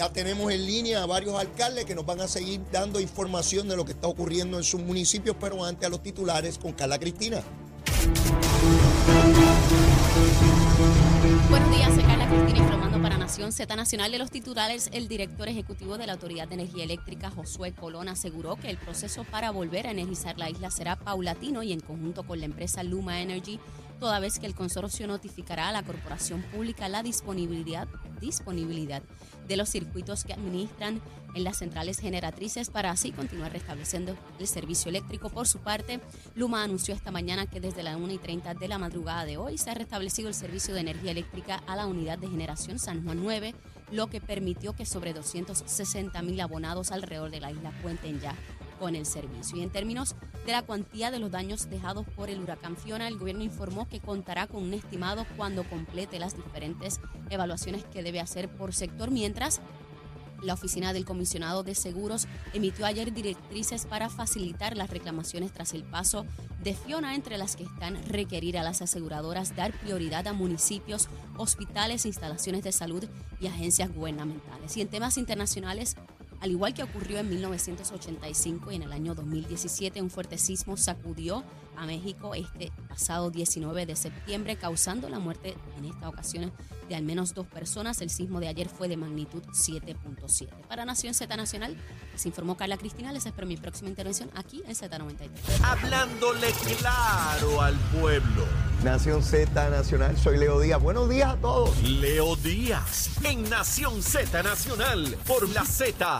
ya tenemos en línea a varios alcaldes que nos van a seguir dando información de lo que está ocurriendo en sus municipios, pero antes a los titulares con Carla Cristina. Buenos días, soy Carla Cristina informando para Nación Z Nacional de los titulares. El director ejecutivo de la Autoridad de Energía Eléctrica, Josué Colón, aseguró que el proceso para volver a energizar la isla será paulatino y en conjunto con la empresa Luma Energy, toda vez que el consorcio notificará a la corporación pública la disponibilidad, disponibilidad de los circuitos que administran en las centrales generatrices para así continuar restableciendo el servicio eléctrico. Por su parte, Luma anunció esta mañana que desde las 1 y 30 de la madrugada de hoy se ha restablecido el servicio de energía eléctrica a la unidad de generación San Juan 9, lo que permitió que sobre 260 mil abonados alrededor de la isla cuenten ya con el servicio. Y en términos de la cuantía de los daños dejados por el huracán Fiona, el gobierno informó que contará con un estimado cuando complete las diferentes evaluaciones que debe hacer por sector, mientras la Oficina del Comisionado de Seguros emitió ayer directrices para facilitar las reclamaciones tras el paso de Fiona, entre las que están requerir a las aseguradoras dar prioridad a municipios, hospitales, instalaciones de salud y agencias gubernamentales. Y en temas internacionales, al igual que ocurrió en 1985 y en el año 2017, un fuerte sismo sacudió a México este pasado 19 de septiembre, causando la muerte en esta ocasión de al menos dos personas. El sismo de ayer fue de magnitud 7.7. Para Nación Z Nacional, se informó Carla Cristina. Les espero mi próxima intervención aquí en Z93. Hablándole claro al pueblo. Nación Z Nacional, soy Leo Díaz. Buenos días a todos. Leo Díaz en Nación Z Nacional por la Z.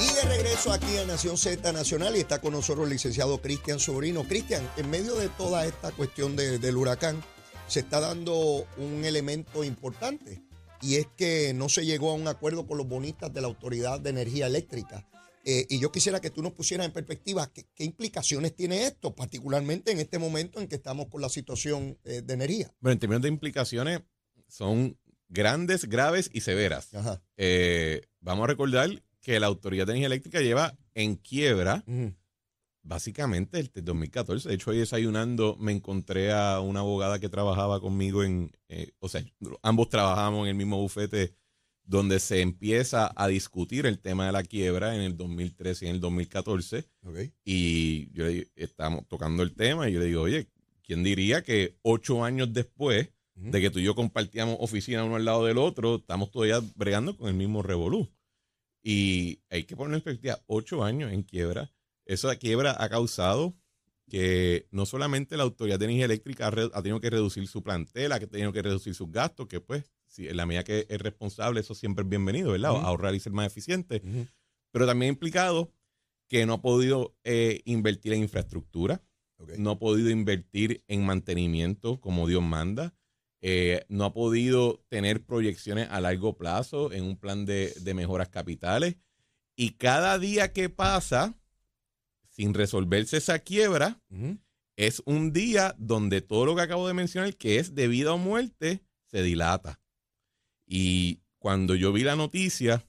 Y de regreso aquí a Nación Z Nacional y está con nosotros el licenciado Cristian Sobrino. Cristian, en medio de toda esta cuestión de- del huracán, se está dando un elemento importante y es que no se llegó a un acuerdo con los bonistas de la Autoridad de Energía Eléctrica. Eh, y yo quisiera que tú nos pusieras en perspectiva qué, qué implicaciones tiene esto, particularmente en este momento en que estamos con la situación eh, de energía. Bueno, en términos de implicaciones, son grandes, graves y severas. Ajá. Eh, vamos a recordar que la Autoridad de Energía Eléctrica lleva en quiebra Ujú. básicamente desde 2014. De hecho, hoy desayunando me encontré a una abogada que trabajaba conmigo en, eh, o sea, ambos trabajábamos en el mismo bufete donde se empieza a discutir el tema de la quiebra en el 2013 y en el 2014. Ok. Y yo le digo, estamos tocando el tema y yo le digo, oye, ¿quién diría que ocho años después de que tú y yo compartíamos oficina uno al lado del otro, estamos todavía bregando con el mismo revolú? Y hay que poner en perspectiva, ocho años en quiebra. Esa quiebra ha causado que no solamente la Autoridad de Energía Eléctrica ha, ha tenido que reducir su plantela, que ha tenido que reducir sus gastos, que pues, si en la medida que es responsable, eso siempre es bienvenido, ¿verdad? Ujú. Ahorrar y ser más eficiente pero también ha implicado que no ha podido eh, invertir en infraestructura, no ha podido invertir en mantenimiento como Dios manda, eh, no ha podido tener proyecciones a largo plazo en un plan de, de mejoras capitales. Y cada día que pasa sin resolverse esa quiebra es un día donde todo lo que acabo de mencionar, que es de vida o muerte, se dilata. Y cuando yo vi la noticia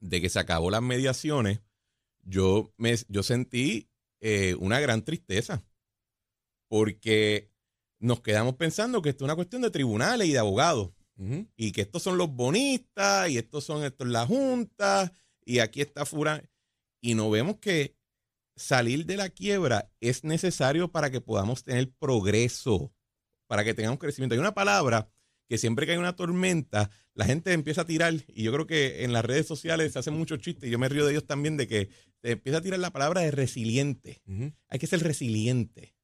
de que se acabó las mediaciones, yo, me, yo sentí eh, una gran tristeza. Porque nos quedamos pensando que esto es una cuestión de tribunales y de abogados. Y que estos son los bonistas, y estos son estos la junta, y aquí está Fura. Y no vemos que salir de la quiebra es necesario para que podamos tener progreso, para que tengamos crecimiento. Hay una palabra que siempre que hay una tormenta, la gente empieza a tirar, y yo creo que en las redes sociales se hacen muchos chistes, y yo me río de ellos también, de que se empieza a tirar la palabra de resiliente. Hay que ser resiliente.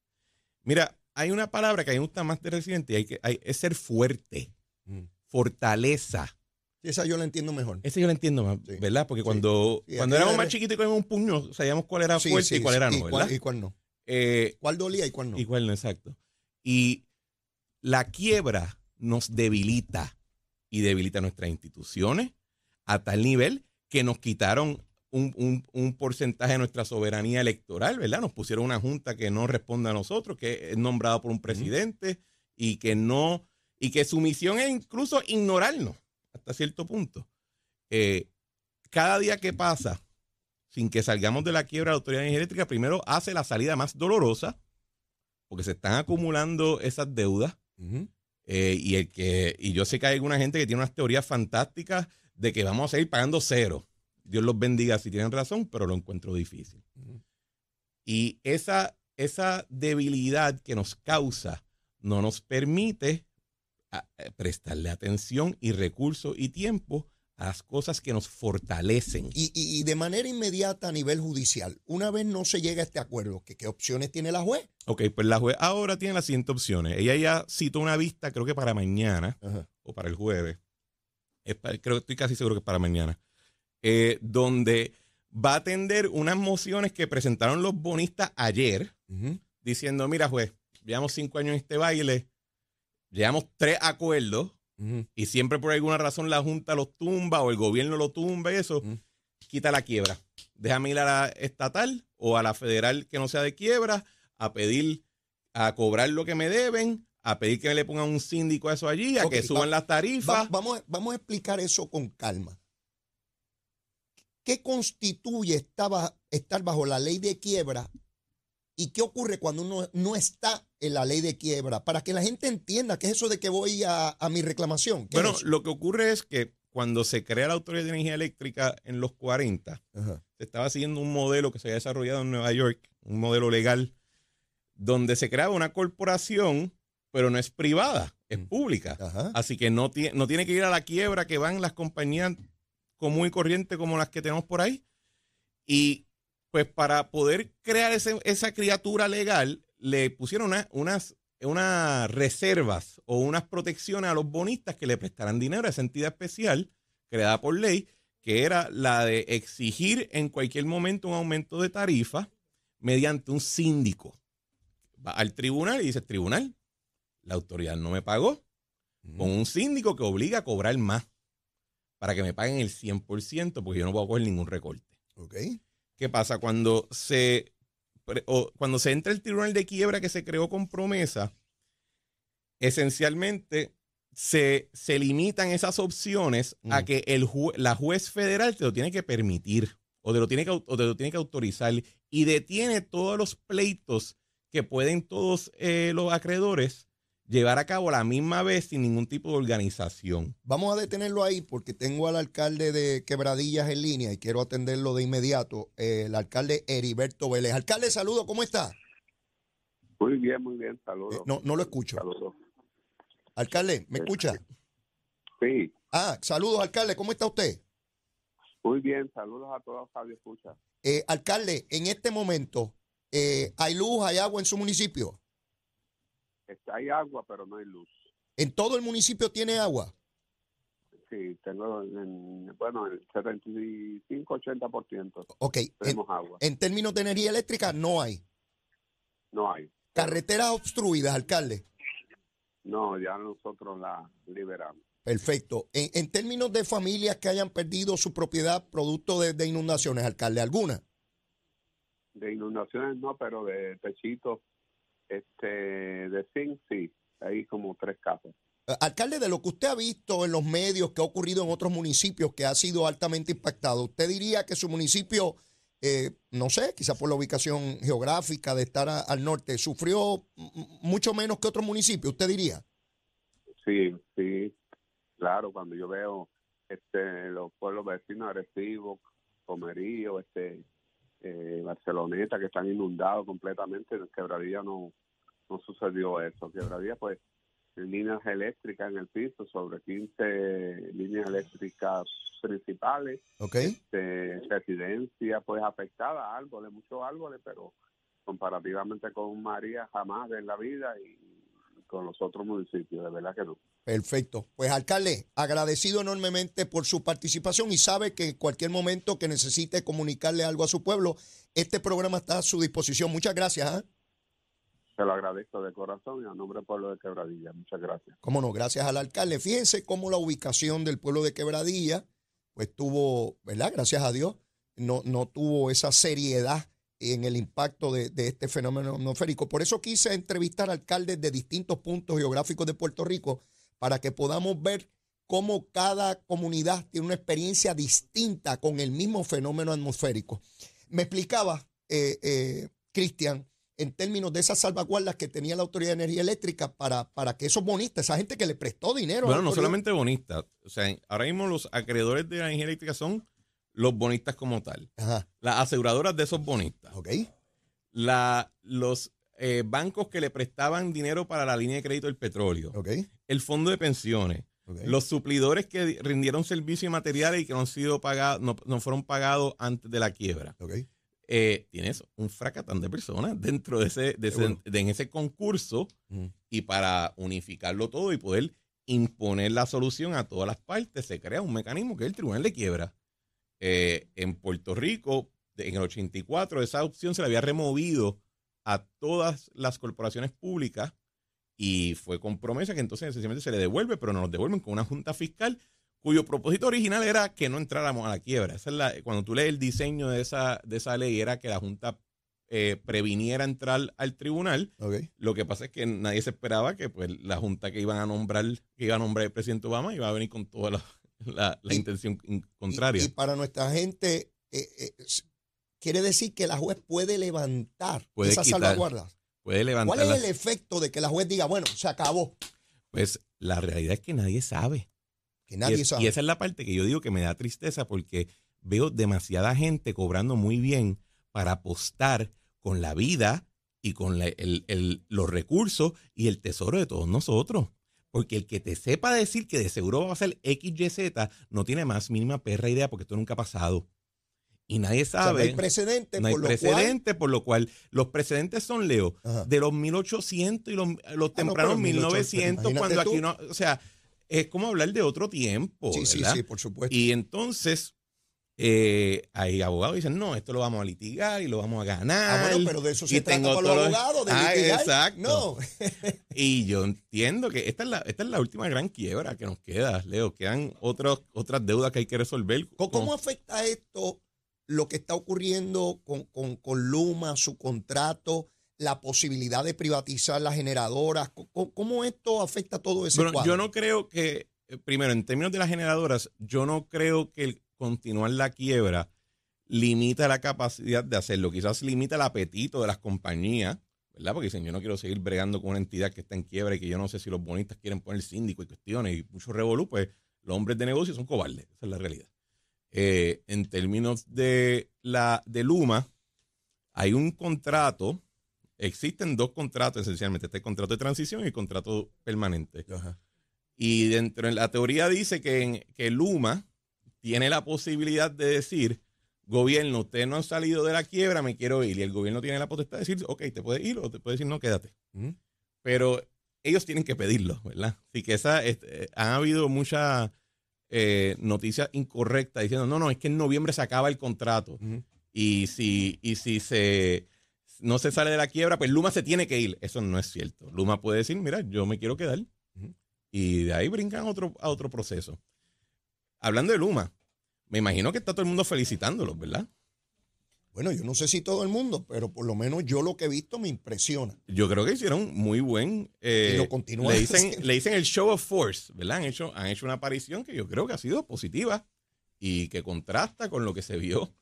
Mira, hay una palabra que a mí me gusta más de resiliente, y hay que, hay- es ser fuerte, Ujú. fortaleza. Esa yo la entiendo mejor. Ese yo lo entiendo más, Sí. ¿verdad? Porque cuando, Sí, cuando éramos más chiquitos y cogíamos un puño, sabíamos cuál era Sí, fuerte y cuál era no, ¿Y cuál, ¿verdad? y cuál no? Eh, ¿Cuál dolía y cuál no? y cuál no, exacto. Y la quiebra nos debilita y debilita nuestras instituciones a tal nivel que nos quitaron un, un- un porcentaje de nuestra soberanía electoral, ¿verdad? Nos pusieron una junta que no responde a nosotros, que es nombrada por un presidente y que no, y que su misión es incluso ignorarnos hasta cierto punto. Eh, cada día que pasa sin que salgamos de la quiebra de la autoridad energética, primero hace la salida más dolorosa, porque se están acumulando esas deudas. Eh, y el que y yo sé que hay alguna gente que tiene unas teorías fantásticas de que vamos a seguir pagando cero. Dios los bendiga si tienen razón, pero lo encuentro difícil. Y esa, esa debilidad que nos causa no nos permite eh, prestarle atención y recursos y tiempo a las cosas que nos fortalecen. Y, y- y de manera inmediata a nivel judicial, una vez no se llega a este acuerdo, ¿qué, qué opciones tiene la juez? Ok, pues la juez ahora tiene las siguientes opciones. Ella ya citó una vista, creo que para mañana o para el jueves. Es creo que estoy casi seguro que es para mañana. eh, donde va a atender unas mociones que presentaron los bonistas ayer, diciendo, mira, juez, llevamos cinco años en este baile, llevamos tres acuerdos Y siempre por alguna razón la Junta los tumba o el gobierno lo tumba y eso, quita la quiebra. Déjame ir a la estatal o a la federal que no sea de quiebra a pedir, a cobrar lo que me deben, a pedir que le pongan un síndico a eso allí, a que suban va- las tarifas. Va- vamos, a- vamos a explicar eso con calma. ¿Qué constituye estar bajo la ley de quiebra y qué ocurre cuando uno no está en la ley de quiebra? Para que la gente entienda qué es eso de que voy a, a mi reclamación. ¿Qué es Bueno, lo que ocurre es que cuando se crea la Autoridad de Energía Eléctrica en los 40, Ajá. se estaba siguiendo un modelo que se había desarrollado en Nueva York, un modelo legal, donde se creaba una corporación, pero no es privada, es Mm. pública. Ajá. Así que no, no tiene que ir a la quiebra que van las compañías común y corriente como las que tenemos por ahí. Y pues para poder crear ese- esa criatura legal, le pusieron una- unas, unas reservas o unas protecciones a los bonistas que le prestaran dinero a esa entidad especial creada por ley, que era la de exigir en cualquier momento un aumento de tarifa mediante un síndico. Va al tribunal y dice, tribunal, la autoridad no me pagó, con un síndico que obliga a cobrar más para que me paguen el 100% porque yo no puedo coger ningún recorte. Ok. ¿Qué pasa? Cuando se, o cuando se entra el tribunal de quiebra que se creó con promesa, esencialmente se, se limitan esas opciones a Mm. que el ju- la juez federal te lo tiene que permitir o te, lo tiene que, o te lo tiene que autorizar y detiene todos los pleitos que pueden todos eh, los acreedores llevar a cabo la misma vez sin ningún tipo de organización. Vamos a detenerlo ahí porque tengo al alcalde de Quebradillas en línea y quiero atenderlo de inmediato. Eh, el alcalde Heriberto Vélez. Alcalde, saludo, ¿cómo está? Muy bien, muy bien, saludos. Eh, no, no lo escucho. Saludos. Alcalde, ¿me Eh, escucha? Sí, Ah, saludos, alcalde, ¿cómo está usted? muy bien, saludos a todos, Fabio Escucha. Eh, alcalde, en este momento, eh, ¿hay luz, hay agua en su municipio? Está, hay agua, pero no hay luz. ¿En todo el municipio tiene agua? Sí, tengo, en, bueno, el 75-80% Ok, en, tenemos agua. en términos de energía eléctrica no hay. No hay. Carreteras obstruidas, alcalde. No, ya nosotros la liberamos. Perfecto. En, en términos de familias que hayan perdido su propiedad producto de, de inundaciones, alcalde, ¿alguna? De inundaciones no, pero de techitos, este, de zinc sí. Hay como tres casos. Eh, Alcalde, de lo que usted ha visto en los medios que ha ocurrido en otros municipios que ha sido altamente impactado, ¿usted diría que su municipio, eh, no sé, quizá por la ubicación geográfica de estar a- al norte, sufrió mucho menos que otros municipios? ¿Usted diría? Sí, sí, claro, cuando yo veo este los pueblos vecinos, Arecibo, Comerío, este eh, Barceloneta, que están inundados completamente, en Quebradilla no, no sucedió eso. Quebradilla, pues, líneas eléctricas en el piso, sobre 15 líneas eléctricas principales, ¿Ok? este, residencia, pues, afectada, árboles, muchos árboles, pero comparativamente con María, jamás en la vida y con los otros municipios, de verdad que no. Perfecto. Pues alcalde, agradecido enormemente por su participación y sabe que en cualquier momento que necesite comunicarle algo a su pueblo, este programa está a su disposición. Muchas gracias. ¿ah? Se lo agradezco de corazón y a nombre del pueblo de Quebradilla. Muchas gracias. Cómo no, gracias al alcalde. Fíjense cómo la ubicación del pueblo de Quebradilla, pues tuvo, ¿verdad? Gracias a Dios, no, no tuvo esa seriedad en el impacto de, de este fenómeno atmosférico. Por eso quise entrevistar alcaldes de distintos puntos geográficos de Puerto Rico para que podamos ver cómo cada comunidad tiene una experiencia distinta con el mismo fenómeno atmosférico. Me explicaba, eh, eh, Cristian, en términos de esas salvaguardas que tenía la Autoridad de Energía Eléctrica para, para que esos bonistas, esa gente que le prestó dinero. Bueno, no solamente bonistas. O sea, ahora mismo los acreedores de la energía eléctrica son los bonistas como tal. Ajá, Las aseguradoras de esos bonistas. ok. La, los eh, bancos que le prestaban dinero para la línea de crédito del petróleo. El fondo de pensiones. Los suplidores que di- rindieron servicios y materiales y que no han sido pagados, no, no fueron pagados antes de la quiebra. ok. Eh, tienes un fracatán de personas dentro de ese, de ese- de- en ese concurso y para unificarlo todo y poder imponer la solución a todas las partes, se crea un mecanismo que es el Tribunal de Quiebra. Eh, en Puerto Rico, en el 84, esa opción se le había removido a todas las corporaciones públicas y fue con promesa que entonces sencillamente se le devuelve, pero nos lo devuelven con una junta fiscal cuyo propósito original era que no entráramos a la quiebra. Esa es la, cuando tú lees el diseño de esa, de esa ley, era que la junta eh, previniera entrar al tribunal. Lo que pasa es que nadie se esperaba que pues, la junta que iban a nombrar, que iba a nombrar el presidente Obama, iba a venir con toda la, la- la Y- intención Y, contraria. y para nuestra gente, eh, eh, quiere decir que la juez puede levantar Puede esas quitar. salvaguardas. Puede levantar ¿Cuál es el efecto de que la juez diga, bueno, se acabó? Pues la realidad es que nadie sabe. Que nadie y, es- sabe. y esa es la parte que yo digo que me da tristeza porque veo demasiada gente cobrando muy bien para apostar con la vida y con la- el- el- los recursos y el tesoro de todos nosotros. Porque el que te sepa decir que de seguro va a ser XYZ no tiene más mínima perra idea porque esto nunca ha pasado. Y nadie O sea, no sabe. hay precedente, no hay por lo cual- precedente, por lo cual los precedentes son, Leo, Ajá. de los 1800 y los, los Ah, no, tempranos pero 1900, 1800, cuando aquí no, o sea, es como hablar de otro tiempo, Sí, sí, ¿verdad? sí, por supuesto. Y entonces eh, hay abogados que dicen, no, esto lo vamos a litigar y lo vamos a ganar. Ah, bueno, pero de eso se y trata tengo para los- abogados, de Ah, litigar. exacto. No, Y yo entiendo que esta es la, esta es la última gran quiebra que nos queda, Leo. Quedan otros, otras deudas que hay que resolver. ¿Cómo, cómo afecta esto lo que está ocurriendo con, con- con Luma, su contrato, la posibilidad de privatizar las generadoras? ¿Cómo, cómo esto afecta todo ese Bueno, cuadro? yo no creo que, eh, primero, en términos de las generadoras, yo no creo que el continuar la quiebra limita la capacidad de hacerlo. Quizás limita el apetito de las compañías, ¿verdad? Porque dicen, yo no quiero seguir bregando con una entidad que está en quiebra y que yo no sé si los bonistas quieren poner síndico y cuestiones y mucho revolú, pues los hombres de negocio son cobardes. Esa es la realidad. Eh, en términos de la de Luma, hay un contrato, existen dos contratos esencialmente, este contrato de transición y el contrato permanente. Ajá. Y dentro de la teoría dice que, en- que Luma tiene la posibilidad de decir, gobierno, ustedes no han salido de la quiebra, me quiero ir. Y el gobierno tiene la potestad de decir, ok, te puedes ir o te puede decir, no, quédate. Ujú. Pero ellos tienen que pedirlo, ¿verdad? Así que esa, este, han habido muchas eh, noticias incorrectas diciendo, no, no, es que en noviembre se acaba el contrato. Y si, y si se no se sale de la quiebra, pues Luma se tiene que ir. Eso no es cierto. Luma puede decir, mira, yo me quiero quedar. Y de ahí brincan a otro, a otro proceso. Hablando de Luma, me imagino que está todo el mundo felicitándolos, ¿verdad? Bueno, yo no sé si todo el mundo, pero por lo menos yo lo que he visto me impresiona. Yo creo que hicieron muy buen. eh, Y lo continúan le, dicen, haciendo. le dicen el show of force, ¿verdad? Han hecho, han hecho una aparición que yo creo que ha sido positiva y que contrasta con lo que se vio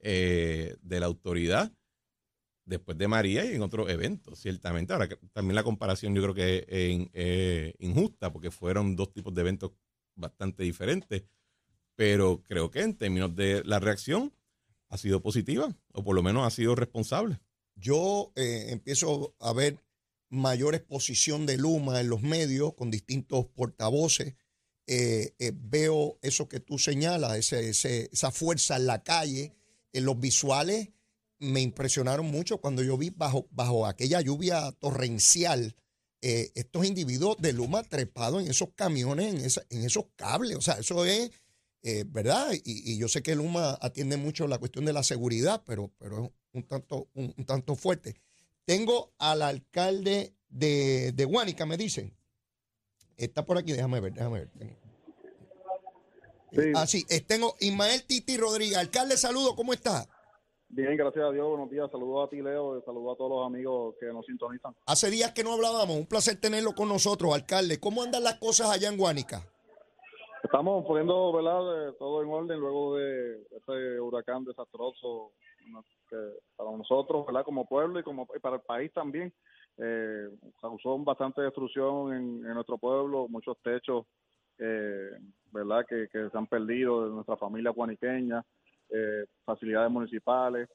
eh, de la autoridad después de María y en otros eventos, ciertamente. Ahora, también la comparación yo creo que es eh, eh, injusta porque fueron dos tipos de eventos bastante diferentes, pero creo que en términos de la reacción ha sido positiva o por lo menos ha sido responsable. Yo eh, empiezo a ver mayor exposición de Luma en los medios con distintos portavoces. Eh, eh, veo eso que tú señalas, esa fuerza en la calle. En los visuales me impresionaron mucho cuando yo vi bajo, bajo aquella lluvia torrencial estos individuos de Luma trepados en esos camiones, en, esa- en esos cables. O sea, eso es, eh, ¿verdad? Y, y yo sé que Luma atiende mucho la cuestión de la seguridad, pero, pero es un tanto, un, un tanto fuerte. Tengo al alcalde de, de Guánica, me dicen. Está por aquí, déjame ver, déjame ver. Sí. Ah, sí, tengo Ismael Titi Rodríguez. Alcalde, saludo, ¿cómo está? Bien, gracias a Dios. Buenos días. Saludos a ti, Leo. y Saludos a todos los amigos que nos sintonizan. Hace días que no hablábamos, un placer tenerlo con nosotros, alcalde. ¿Cómo andan las cosas allá en Guánica? Estamos poniendo ¿verdad? todo en orden luego de ese huracán desastroso para nosotros. Como pueblo y como para el país también, eh, causó bastante destrucción en, nuestro pueblo, muchos techos, eh, ¿verdad? Que, se han perdido de nuestra familia guaniqueña, eh, facilidades municipales,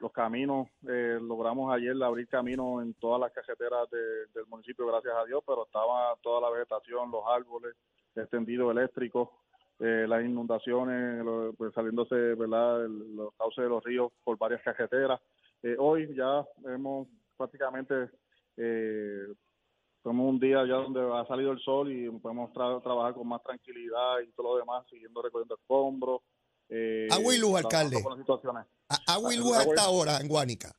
los caminos, eh, logramos ayer abrir caminos en todas las cajeteras del municipio, gracias a Dios, pero estaba toda la vegetación, los árboles, el tendido eléctrico, eh, las inundaciones, pues, saliéndose, ¿verdad?, los cauces de los ríos por varias cajeteras. Eh, hoy ya hemos prácticamente, eh, un día ya donde ha salido el sol y podemos trabajar con más tranquilidad y todo lo demás, siguiendo recogiendo escombros. Eh, agua y luz, alcalde. Agua y luz hasta ahora en Guánica.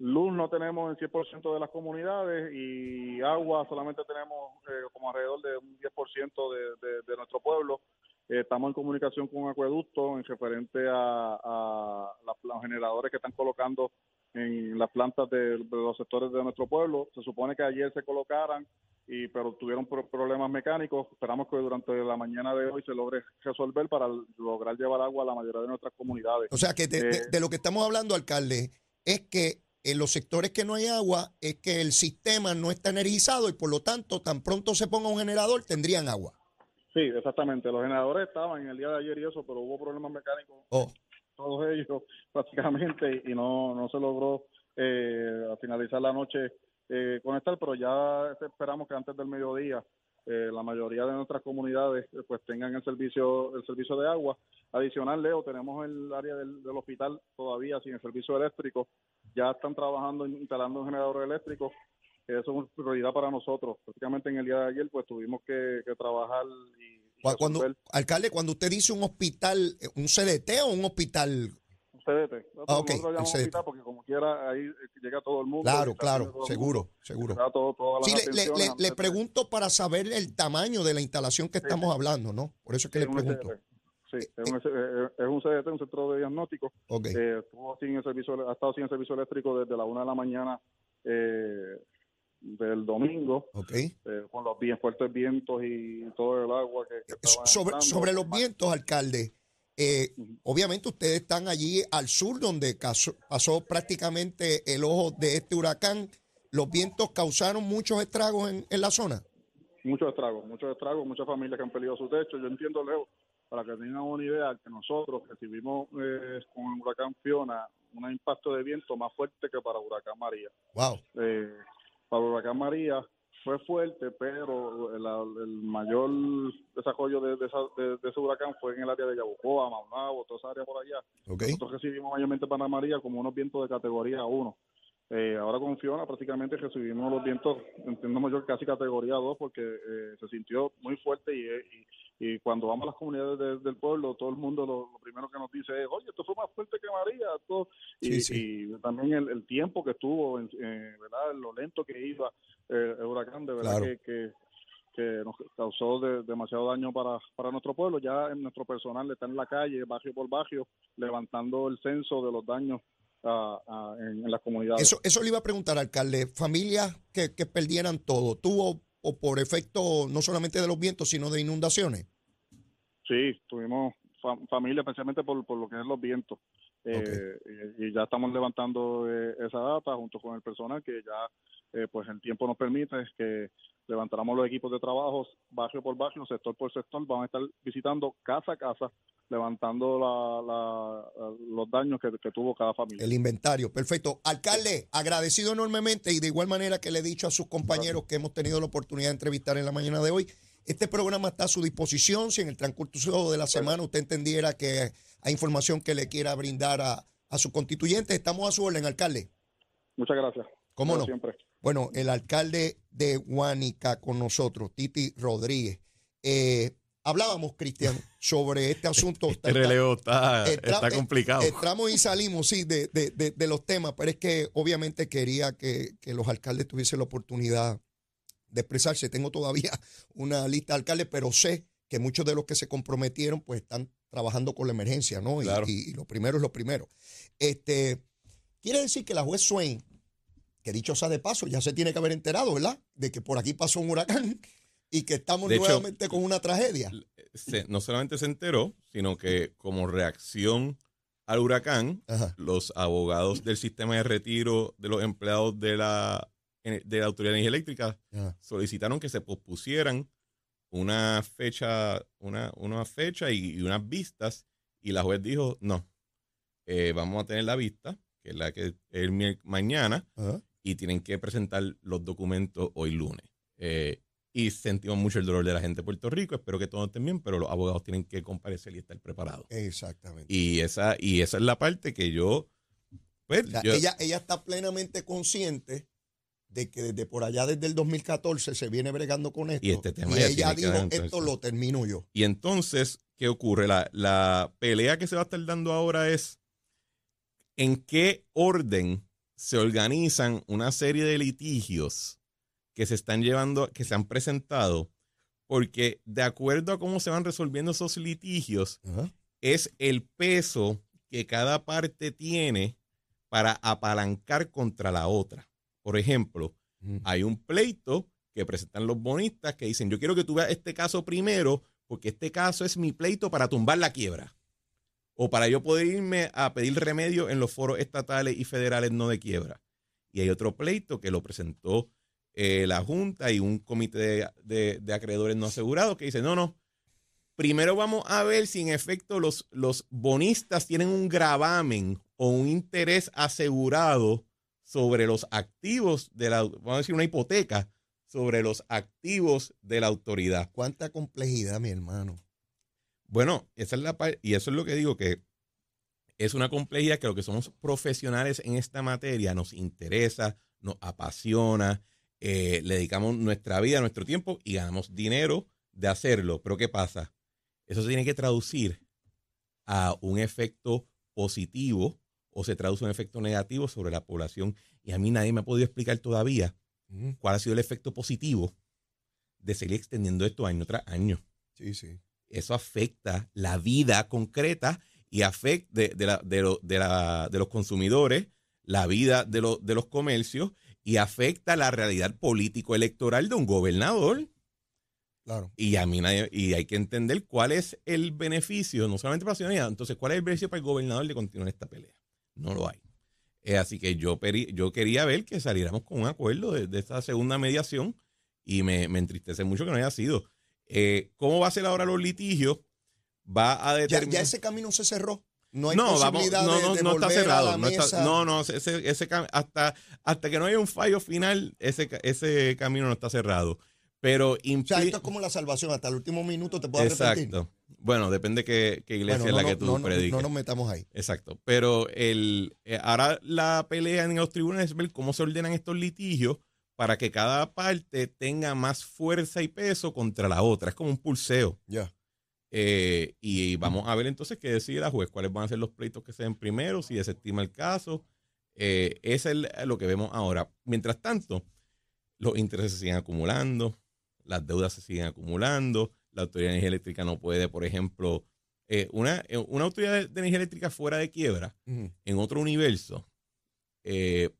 Luz no tenemos en 100% de las comunidades y agua solamente tenemos eh, como alrededor de un 10% de, de, nuestro pueblo. Eh, estamos en comunicación con Acueducto en referente a, los generadores que están colocando en las plantas de, los sectores de nuestro pueblo. Se supone que ayer se colocaran, y pero tuvieron problemas mecánicos. Esperamos que durante la mañana de hoy se logre resolver para lograr llevar agua a la mayoría de nuestras comunidades. O sea que de eh, lo que estamos hablando, alcalde, es que en los sectores que no hay agua es que el sistema no está energizado y por lo tanto tan pronto se ponga un generador tendrían agua. Sí, exactamente. Los generadores estaban en el día de ayer y eso, pero hubo problemas mecánicos. Oh. Todos ellos prácticamente y no, no se logró eh, a finalizar la noche eh, conectar, pero ya esperamos que antes del mediodía eh, la mayoría de nuestras comunidades eh, pues tengan el servicio el servicio de agua. Adicional, Leo, tenemos el área del, hospital todavía sin el servicio eléctrico. Ya están trabajando instalando un generador eléctrico. Eso es una prioridad para nosotros. Prácticamente en el día de ayer pues tuvimos que, trabajar y... Cuando, alcalde, cuando usted dice un hospital, ¿un CDT o un hospital CDT. Ah, porque como quiera ahí llega todo el mundo. Claro, claro, seguro, seguro. sí, le, pregunto para saber el tamaño de la instalación que estamos hablando, ¿no? Por eso es que le pregunto. Sí, es un, es un CDT, un centro de diagnóstico. Okay. Eh, sin el servicio, ha estado sin el servicio eléctrico desde la una de la mañana eh, del domingo, okay. eh, con los bien fuertes vientos y todo el agua que, que sobre, sobre los vientos, alcalde, eh, obviamente ustedes están allí al sur donde pasó prácticamente el ojo de este huracán. ¿Los vientos causaron muchos estragos en, la zona? Muchos estragos, muchos estragos, muchas familias que han perdido su techo. Yo entiendo, Leo, para que tengan una idea, que nosotros recibimos eh, con el huracán Fiona un impacto de viento más fuerte que para huracán María. Wow. Eh, para huracán María fue fuerte, pero el, mayor desarrollo de, de, ese huracán fue en el área de Yabucoa, Maunabo, toda esa área por allá. Nosotros recibimos mayormente para María como unos vientos de categoría 1. Eh, ahora con Fiona prácticamente recibimos los vientos, entiendo mayor casi categoría 2 porque eh, se sintió muy fuerte y, y, cuando vamos a las comunidades del pueblo, todo el mundo lo, primero que nos dice es, oye, esto fue más fuerte que María. y, también el, tiempo que estuvo, en, ¿verdad? lo lento que iba eh, el huracán, de verdad que, que, nos causó demasiado daño para, para nuestro pueblo. Ya en nuestro personal está en la calle, barrio por barrio, levantando el censo de los daños en, las comunidades. Eso, eso le iba a preguntar, alcalde. Familias que, que perdieran todo, ¿tuvo o por efecto no solamente de los vientos, sino de inundaciones? Sí, tuvimos familia, especialmente por, por lo que es los vientos. Eh, y, ya estamos levantando eh, esa data junto con el personal que ya eh, pues el tiempo nos permite que levantáramos los equipos de trabajo barrio por barrio, sector por sector, vamos a estar visitando casa a casa levantando la, los daños que, tuvo cada familia. El inventario, perfecto. Alcalde, agradecido enormemente y de igual manera que le he dicho a sus compañeros que hemos tenido la oportunidad de entrevistar en la mañana de hoy, este programa está a su disposición. Si en el transcurso de la semana usted entendiera que hay información que le quiera brindar a, a su constituyente, estamos a su orden, alcalde. Muchas gracias. ¿Cómo no? Siempre. Bueno, el alcalde de Huánica con nosotros, Titi Rodríguez. Eh, hablábamos, Cristian, sobre este asunto. Este relevo está, está complicado. Entramos y salimos, sí, de, de, de, los temas, pero es que obviamente quería que, que, los alcaldes tuviesen la oportunidad de expresarse. Tengo todavía una lista de alcaldes, pero sé que muchos de los que se comprometieron pues están trabajando con la emergencia, ¿no? Y, y, lo primero es lo primero. Este, quiere decir que la juez Swain, que dicho sea de paso, ya se tiene que haber enterado, ¿verdad? De que por aquí pasó un huracán y que estamos nuevamente con una tragedia. no solamente se enteró, sino que como reacción al huracán, los abogados del sistema de retiro de los empleados de la, de la Autoridad de Energía Eléctrica solicitaron que se pospusieran una fecha, una, una fecha y, unas vistas, y la juez dijo, no, eh, vamos a tener la vista, que es la que es mañana, y tienen que presentar los documentos hoy lunes. Eh, y sentimos mucho el dolor de la gente de Puerto Rico. Espero que todo estén bien, pero los abogados tienen que comparecer y estar preparados. Exactamente. Y esa, y esa es la parte que yo. Pues, ella, ella está plenamente consciente de que desde por allá, desde el 2014, se viene bregando con esto. Y, este tema y ella dijo, esto lo termino yo. Y entonces, ¿qué ocurre? La, la pelea que se va a estar dando ahora es en qué orden se organizan una serie de litigios que se están llevando, que se han presentado, porque de acuerdo a cómo se van resolviendo esos litigios, es el peso que cada parte tiene para apalancar contra la otra. Por ejemplo, hay un pleito que presentan los bonistas que dicen, yo quiero que tú veas este caso primero, porque este caso es mi pleito para tumbar la quiebra. O para yo poder irme a pedir remedio en los foros estatales y federales no de quiebra. Y hay otro pleito que lo presentó eh, la Junta y un comité de, acreedores no asegurados que dice, no, no, primero vamos a ver si en efecto los, los bonistas tienen un gravamen o un interés asegurado sobre los activos de la, vamos a decir, una hipoteca sobre los activos de la autoridad. ¿Cuánta complejidad, mi hermano? Bueno, esa es la y eso es lo que digo que es una complejidad que lo que somos profesionales en esta materia nos interesa, nos apasiona, eh, le dedicamos nuestra vida, nuestro tiempo y ganamos dinero de hacerlo. Pero ¿qué pasa? Eso se tiene que traducir a un efecto positivo o se traduce a un efecto negativo sobre la población. Y a mí nadie me ha podido explicar todavía cuál ha sido el efecto positivo de seguir extendiendo esto año tras año. Sí, sí. Eso afecta la vida concreta y afecta de, de los consumidores, la vida de, de los comercios y afecta la realidad político-electoral de un gobernador. Claro. Y a mí y hay que entender cuál es el beneficio, no solamente para la ciudadanía, entonces cuál es el beneficio para el gobernador de continuar esta pelea. No lo hay. Eh, así que yo, yo quería ver que saliéramos con un acuerdo de, esta segunda mediación y me, entristece mucho que no haya sido. Eh, ¿Cómo va a ser ahora los litigios? Va a determinar. ya ese camino se cerró. No hay posibilidad no, no, no está cerrado. no, no, no, ese, ese, hasta, hasta que no haya un fallo final, ese, ese camino no está cerrado. Pero o sea, esto es como la salvación, hasta el último minuto te puedo Exacto. Bueno, depende qué, qué iglesia es la que tú prediques. No nos metamos ahí. Exacto. Pero el, eh, ahora la pelea en los tribunales es ver cómo se ordenan estos litigios para que cada parte tenga más fuerza y peso contra la otra. Es como un pulseo. Ya. Eh, y vamos a ver entonces qué decide la juez, cuáles van a ser los pleitos que se den primero, si desestima el caso. Eh, es lo que vemos ahora. Mientras tanto, los intereses se siguen acumulando, las deudas se siguen acumulando, la Autoridad de Energía Eléctrica no puede, por ejemplo, eh, una, una, autoridad de energía eléctrica fuera de quiebra, en otro universo,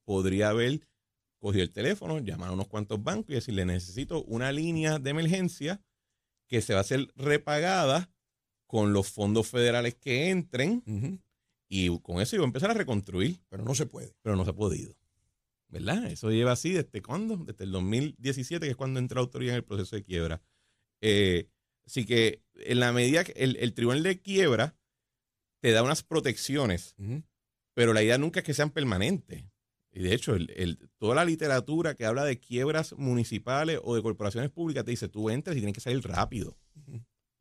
podría haber cogido el teléfono, llamar a unos cuantos bancos y decirle, necesito una línea de emergencia que se va a ser repagada con los fondos federales que entren y con eso iba a empezar a reconstruir. Pero no se puede. Pero no se ha podido. ¿Verdad? Eso lleva así desde cuándo? Desde el 2017, que es cuando entra la autoridad en el proceso de quiebra. Eh, así que en la medida que el, tribunal de quiebra te da unas protecciones, pero la idea nunca es que sean permanentes. Y de hecho, el, toda la literatura que habla de quiebras municipales o de corporaciones públicas te dice, tú entras y tienes que salir rápido.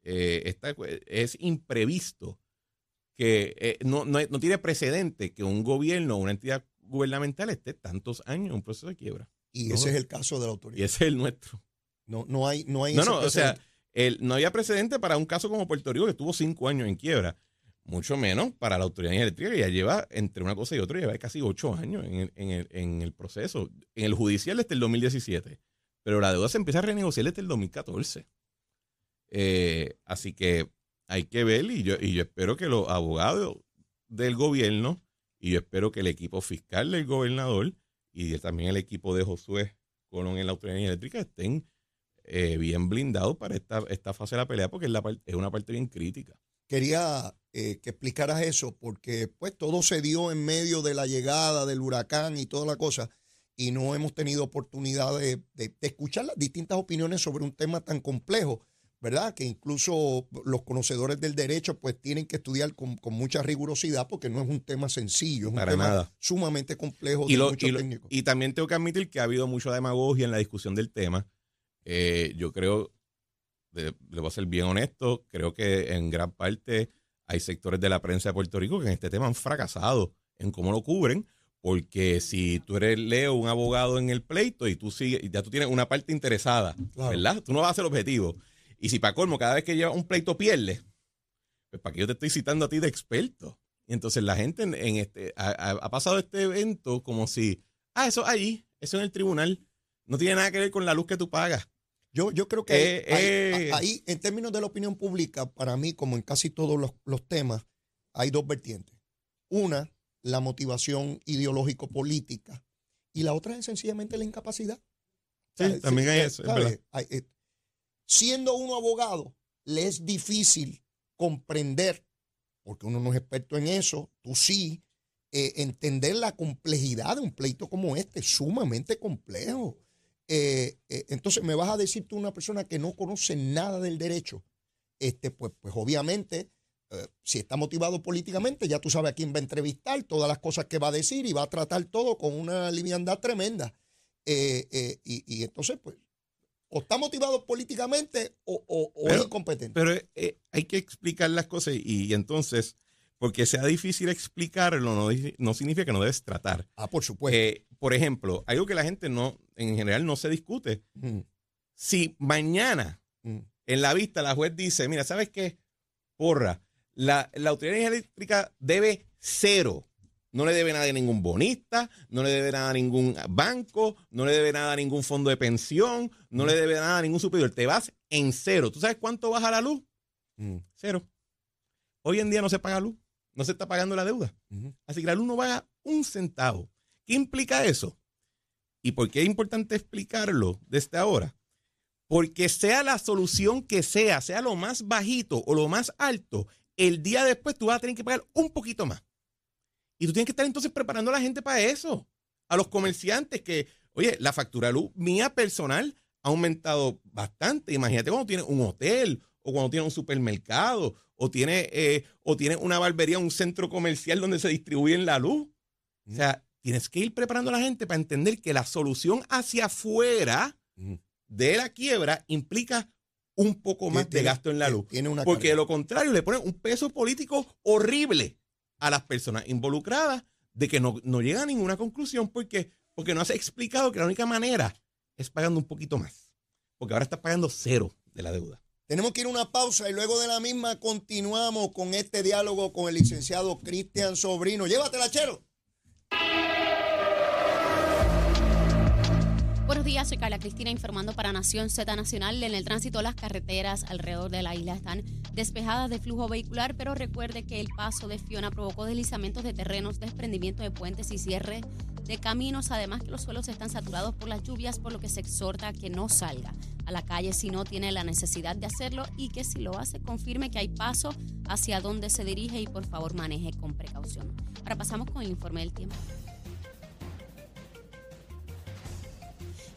Eh, es imprevisto que eh, no, tiene precedente que un gobierno o una entidad gubernamental esté tantos años en un proceso de quiebra. Y ese es el caso de la autoridad. Y ese es el nuestro. No, no hay, no hay. No, no, o sea, el, no había precedente para un caso como Puerto Rico que estuvo cinco años en quiebra mucho menos para la autoridad eléctrica que ya lleva entre una cosa y otra, lleva casi ocho años en el, proceso. En el judicial desde el 2017, pero la deuda se empieza a renegociar desde el 2014. Eh, así que hay que ver y yo, y yo espero que los abogados del gobierno y yo espero que el equipo fiscal del gobernador y también el equipo de Josué Colón en la autoridad eléctrica estén eh, bien blindados para esta, esta fase de la pelea porque es, la, es una parte bien crítica. Quería eh, que explicaras eso, porque pues todo se dio en medio de la llegada del huracán y toda la cosa, y no hemos tenido oportunidad de, escuchar las distintas opiniones sobre un tema tan complejo, ¿verdad? Que incluso los conocedores del derecho pues tienen que estudiar con, mucha rigurosidad porque no es un tema sencillo, es un tema sumamente complejo y, y, también tengo que admitir que ha habido mucha demagogia en la discusión del tema. Eh, yo creo, le voy a ser bien honesto, creo que en gran parte hay sectores de la prensa de Puerto Rico que en este tema han fracasado en cómo lo cubren, porque si tú eres Leo, un abogado en el pleito y tú sigues, ya tú tienes una parte interesada, ¿verdad? Tú no vas a ser objetivo. Y si para colmo, cada vez que lleva un pleito pierde, pues para que yo te estoy citando a ti de experto. Y entonces la gente en, este ha, pasado este evento como si, ah, eso ahí, eso en el tribunal, no tiene nada que ver con la luz que tú pagas. Yo, yo creo que eh, eh. ahí, en términos de la opinión pública, para mí, como en casi todos los, temas, hay dos vertientes. Una, la motivación ideológico-política. Y la otra es sencillamente la incapacidad. Sí, también hay eso. Eh, siendo uno abogado, le es difícil comprender, porque uno no es experto en eso, tú sí, entender la complejidad de un pleito como este, sumamente complejo. Eh, eh, entonces me vas a decir tú una persona que no conoce nada del derecho, este, pues, pues obviamente, eh, si está motivado políticamente, ya tú sabes a quién va a entrevistar, todas las cosas que va a decir y va a tratar todo con una liviandad tremenda. Y, entonces, pues, o está motivado políticamente o, es incompetente. Pero hay que explicar las cosas y entonces porque sea difícil explicarlo no, no significa que no debes tratar. Ah, por supuesto. Eh, por ejemplo, algo que la gente no, en general no se discute. Si mañana en la vista la juez dice, mira, ¿sabes qué? Porra, la, la autoridad eléctrica debe cero. No le debe nada a ningún bonista, no le debe nada a ningún banco, no le debe nada a ningún fondo de pensión, no le debe nada a ningún superior. Te vas en cero. ¿Tú sabes cuánto baja la luz? Cero. Hoy en día no se paga luz no se está pagando la deuda. Así que la luz no paga un centavo. ¿Qué implica eso? ¿Y por qué es importante explicarlo desde ahora? Porque sea la solución que sea, sea lo más bajito o lo más alto, el día después tú vas a tener que pagar un poquito más. Y tú tienes que estar entonces preparando a la gente para eso. A los comerciantes que, oye, la factura de luz mía personal ha aumentado bastante. Imagínate cuando tienes un hotel o cuando tienes un supermercado o tiene, eh, o tiene una barbería, un centro comercial donde se distribuye la luz. O sea, tienes que ir preparando a la gente para entender que la solución hacia afuera de la quiebra implica un poco más de gasto en la luz. porque de lo contrario le ponen un peso político horrible a las personas involucradas de que no, no llega a ninguna conclusión porque, porque no has explicado que la única manera es pagando un poquito más. Porque ahora estás pagando cero de la deuda. Tenemos que ir a una pausa y luego de la misma continuamos con este diálogo con el licenciado Cristian Sobrino. Llévatela, Chero. Buenos días, soy Carla Cristina informando para Nación Z Nacional. En el tránsito, las carreteras alrededor de la isla están despejadas de flujo vehicular, pero recuerde que el paso de Fiona provocó deslizamientos de terrenos, desprendimiento de puentes y cierre de caminos, además que los suelos están saturados por las lluvias, por lo que se exhorta a que no salga a la calle si no tiene la necesidad de hacerlo y que si lo hace confirme que hay paso hacia donde se dirige y por favor maneje con precaución. Ahora pasamos con el informe del tiempo.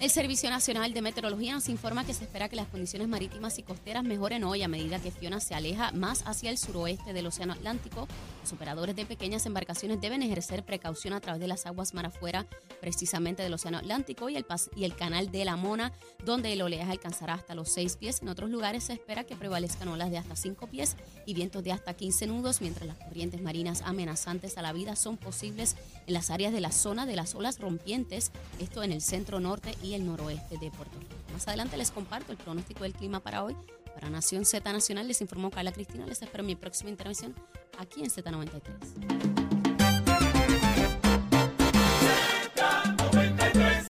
El Servicio Nacional de Meteorología nos informa que se espera que las condiciones marítimas y costeras mejoren hoy a medida que Fiona se aleja más hacia el suroeste del Océano Atlántico. Los operadores de pequeñas embarcaciones deben ejercer precaución a través de las aguas mar afuera, precisamente del Océano Atlántico y el, canal de la Mona, donde el oleaje alcanzará hasta los 6 pies. En otros lugares se espera que prevalezcan olas de hasta 5 pies y vientos de hasta 15 nudos, mientras las corrientes marinas amenazantes a la vida son posibles en las áreas de la zona de las olas rompientes, esto en el centro norte y el noroeste de Puerto Rico. Más adelante les comparto el pronóstico del clima para hoy. Para Nación Z Nacional les informó Carla Cristina. Les espero mi próxima intervención aquí en Z93.